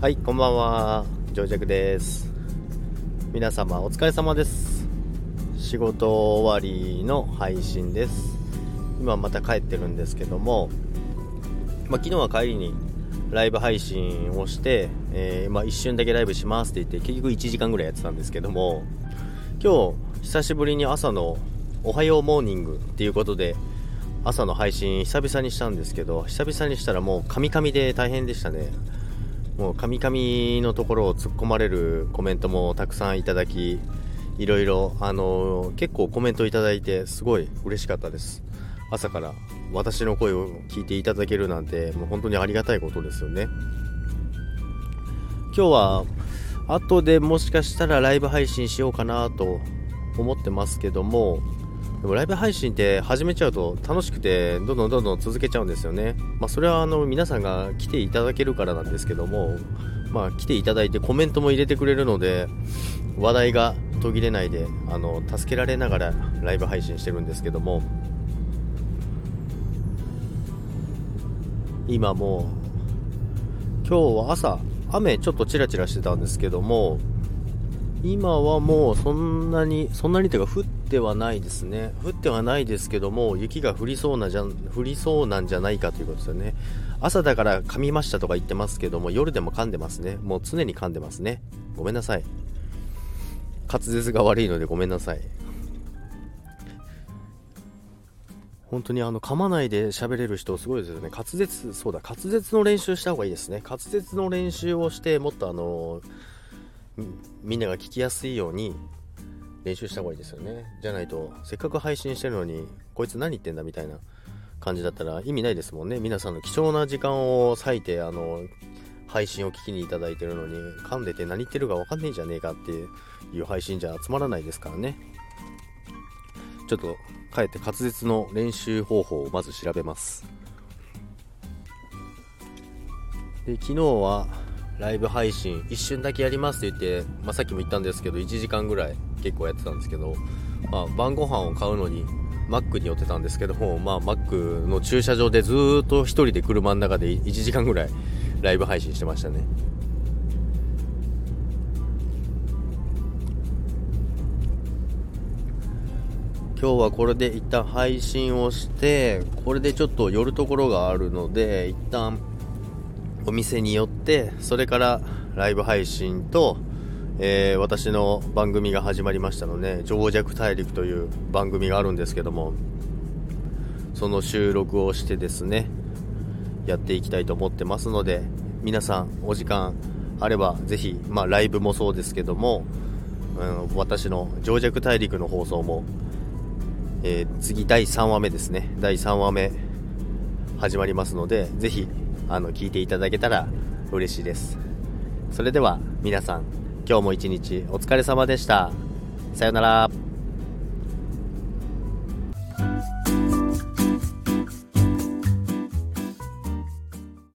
はい、こんばんは。ジョージャクです。皆様お疲れ様です。仕事終わりの配信です。今また帰ってるんですけども、まあ、昨日は帰りにライブ配信をして、えーまあ、一瞬だけライブしますって言って結局1時間ぐらいやってたんですけども今日久しぶりに朝のおはようモーニングっていうことで朝の配信久々にしたんですけど久々にしたらもうカミカミで大変でしたねもうカミカミのところを突っ込まれるコメントもたくさんいただきいろいろあの結構コメントいただいてすごい嬉しかったです。朝から私の声を聞いていただけるなんてもう本当にありがたいことですよね。今日は後でもしかしたらライブ配信しようかなと思ってますけどもでもライブ配信って始めちゃうと楽しくてどんどんどんどん続けちゃうんですよね。まあそれはあの皆さんが来ていただけるからなんですけどもまあ来ていただいてコメントも入れてくれるので話題が途切れないであの助けられながらライブ配信してるんですけども。今もう今日は朝雨ちょっとチラチラしてたんですけども今はもうそんなにそんなにというか降ってはないですね。降ってはないですけども雪が降りそうなじゃん降りそうなんじゃないかということですよね。朝だから噛みましたとか言ってますけども夜でも噛んでますね。もう常に噛んでますね。ごめんなさい。滑舌が悪いのでごめんなさい。本当にあの噛まないで喋れる人すごいですよね。滑舌そうだ滑舌の練習した方がいいですね。滑舌の練習をしてもっとあのみみんなが聞きやすいように練習した方がいいですよね。じゃないとせっかく配信してるのにこいつ何言ってんだみたいな感じだったら意味ないですもんね。皆さんの貴重な時間を割いてあの配信を聞きにいただいてるのに噛んでて何言ってるか分かんねえじゃねえかっていう配信じゃつまらないですからね。ちょっと帰って滑舌の練習方法をまず調べます。で昨日はライブ配信一瞬だけやりますって言って、まあ、さっきも言ったんですけど1時間ぐらい結構やってたんですけど、まあ、晩ご飯を買うのにマックに寄ってたんですけども、まあ、マックの駐車場でずっと1人で車の中で1時間ぐらいライブ配信してましたね。今日はこれで一旦配信をしてこれでちょっと寄るところがあるので一旦お店に寄ってそれからライブ配信と、えー私の番組が始まりましたので「情弱大陸」という番組があるんですけどもその収録をしてですねやっていきたいと思ってますので皆さんお時間あればぜひ、まあ、ライブもそうですけども、うん、私の「情弱大陸」の放送もえー次第3話目ですね。第3話目始まりますのでぜひあの聞いていただけたら嬉しいです。それでは皆さん今日も一日お疲れ様でした。さようなら。